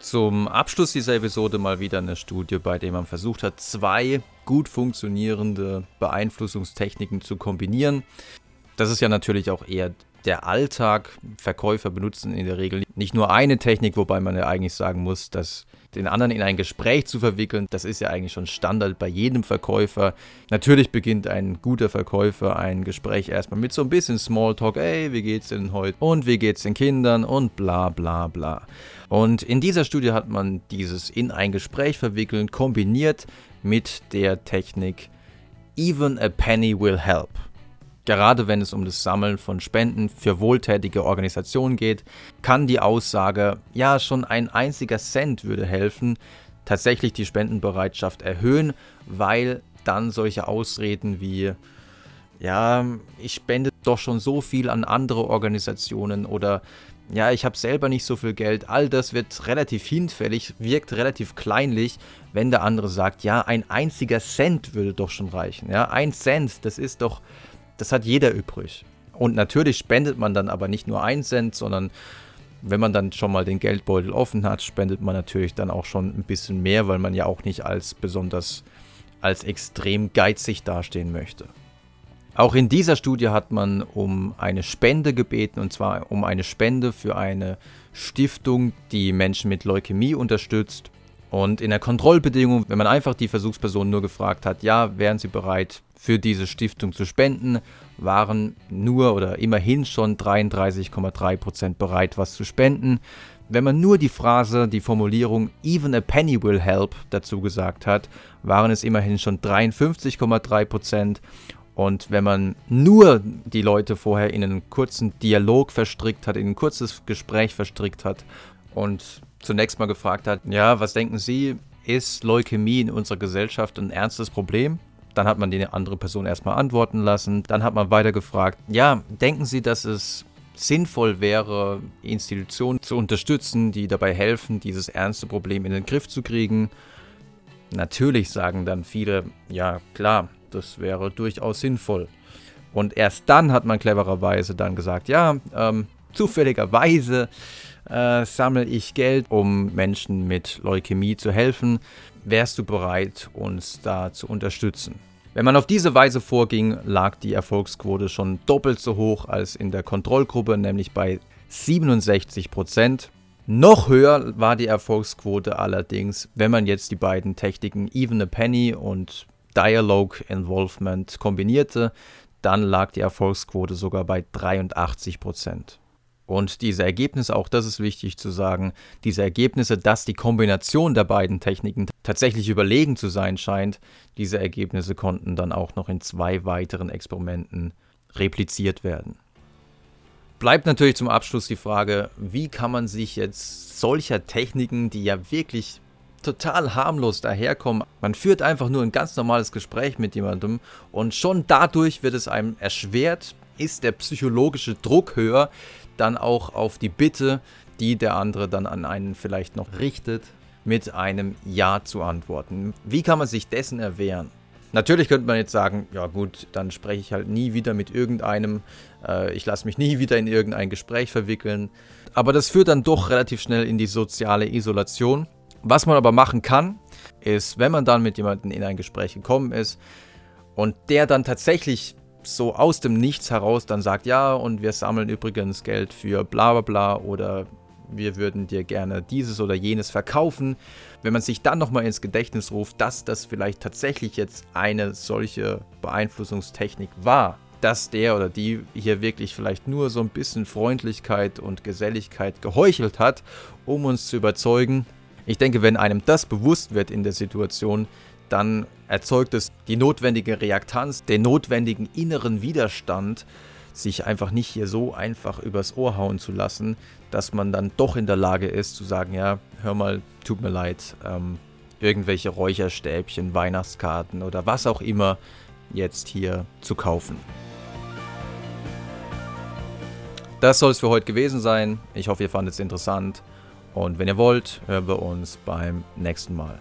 Zum Abschluss dieser Episode mal wieder eine Studie, bei der man versucht hat, zwei gut funktionierende Beeinflussungstechniken zu kombinieren. Das ist ja natürlich auch eher der Alltag. Verkäufer benutzen in der Regel nicht nur eine Technik, wobei man ja eigentlich sagen muss, dass den anderen in ein Gespräch zu verwickeln, das ist ja eigentlich schon Standard bei jedem Verkäufer. Natürlich beginnt ein guter Verkäufer ein Gespräch erstmal mit so ein bisschen Smalltalk, ey, wie geht's denn heute und wie geht's den Kindern und bla bla bla. Und in dieser Studie hat man dieses in ein Gespräch verwickeln kombiniert mit der Technik Even a penny will help. Gerade wenn es um das Sammeln von Spenden für wohltätige Organisationen geht, kann die Aussage, ja, schon ein einziger Cent würde helfen, tatsächlich die Spendenbereitschaft erhöhen, weil dann solche Ausreden wie, ja, ich spende doch schon so viel an andere Organisationen oder ja, ich habe selber nicht so viel Geld, all das wird relativ hinfällig, wirkt relativ kleinlich, wenn der andere sagt, ja, ein einziger Cent würde doch schon reichen. Ja, ein Cent, das ist doch das hat jeder übrig. Und natürlich spendet man dann aber nicht nur einen Cent, sondern wenn man dann schon mal den Geldbeutel offen hat, spendet man natürlich dann auch schon ein bisschen mehr, weil man ja auch nicht als besonders als extrem geizig dastehen möchte. Auch in dieser Studie hat man um eine Spende gebeten, und zwar um eine Spende für eine Stiftung, die Menschen mit Leukämie unterstützt. Und in der Kontrollbedingung, wenn man einfach die Versuchsperson nur gefragt hat, ja, wären sie bereit, für diese Stiftung zu spenden, waren nur oder immerhin schon 33,3% bereit, was zu spenden. Wenn man nur die Phrase, die Formulierung Even a penny will help dazu gesagt hat, waren es immerhin schon 53,3%. Und wenn man nur die Leute vorher in einen kurzen Dialog verstrickt hat, in ein kurzes Gespräch verstrickt hat und zunächst mal gefragt hat, ja, was denken Sie, ist Leukämie in unserer Gesellschaft ein ernstes Problem? Dann hat man die andere Person erstmal antworten lassen. Dann hat man weiter gefragt, ja, denken Sie, dass es sinnvoll wäre, Institutionen zu unterstützen, die dabei helfen, dieses ernste Problem in den Griff zu kriegen? Natürlich sagen dann viele, ja klar, das wäre durchaus sinnvoll. Und erst dann hat man clevererweise dann gesagt, ja, ähm, zufälligerweise äh, sammle ich Geld, um Menschen mit Leukämie zu helfen. Wärst du bereit, uns da zu unterstützen? Wenn man auf diese Weise vorging, lag die Erfolgsquote schon doppelt so hoch als in der Kontrollgruppe, nämlich bei 67 Prozent. Noch höher war die Erfolgsquote allerdings, wenn man jetzt die beiden Techniken Even a Penny und Dialogue Involvement kombinierte, dann lag die Erfolgsquote sogar bei 83 Prozent. Und diese Ergebnisse, auch das ist wichtig zu sagen, diese Ergebnisse, dass die Kombination der beiden Techniken tatsächlich überlegen zu sein scheint, diese Ergebnisse konnten dann auch noch in zwei weiteren Experimenten repliziert werden. Bleibt natürlich zum Abschluss die Frage, wie kann man sich jetzt solcher Techniken, die ja wirklich total harmlos daherkommen. Man führt einfach nur ein ganz normales Gespräch mit jemandem und schon dadurch wird es einem erschwert, ist der psychologische Druck höher, dann auch auf die Bitte, die der andere dann an einen vielleicht noch richtet, mit einem Ja zu antworten. Wie kann man sich dessen erwehren? Natürlich könnte man jetzt sagen, ja gut, dann spreche ich halt nie wieder mit irgendeinem, äh, ich lasse mich nie wieder in irgendein Gespräch verwickeln. Aber das führt dann doch relativ schnell in die soziale Isolation. Was man aber machen kann, ist, wenn man dann mit jemandem in ein Gespräch gekommen ist und der dann tatsächlich so aus dem Nichts heraus dann sagt, ja, und wir sammeln übrigens Geld für bla bla bla oder wir würden dir gerne dieses oder jenes verkaufen. Wenn man sich dann nochmal ins Gedächtnis ruft, dass das vielleicht tatsächlich jetzt eine solche Beeinflussungstechnik war, dass der oder die hier wirklich vielleicht nur so ein bisschen Freundlichkeit und Geselligkeit geheuchelt hat, um uns zu überzeugen. Ich denke, wenn einem das bewusst wird in der Situation, dann erzeugt es die notwendige Reaktanz, den notwendigen inneren Widerstand, sich einfach nicht hier so einfach übers Ohr hauen zu lassen, dass man dann doch in der Lage ist zu sagen, ja, hör mal, tut mir leid, ähm, irgendwelche Räucherstäbchen, Weihnachtskarten oder was auch immer jetzt hier zu kaufen. Das soll es für heute gewesen sein. Ich hoffe, ihr fandet es interessant. Und wenn ihr wollt, hören wir uns beim nächsten Mal.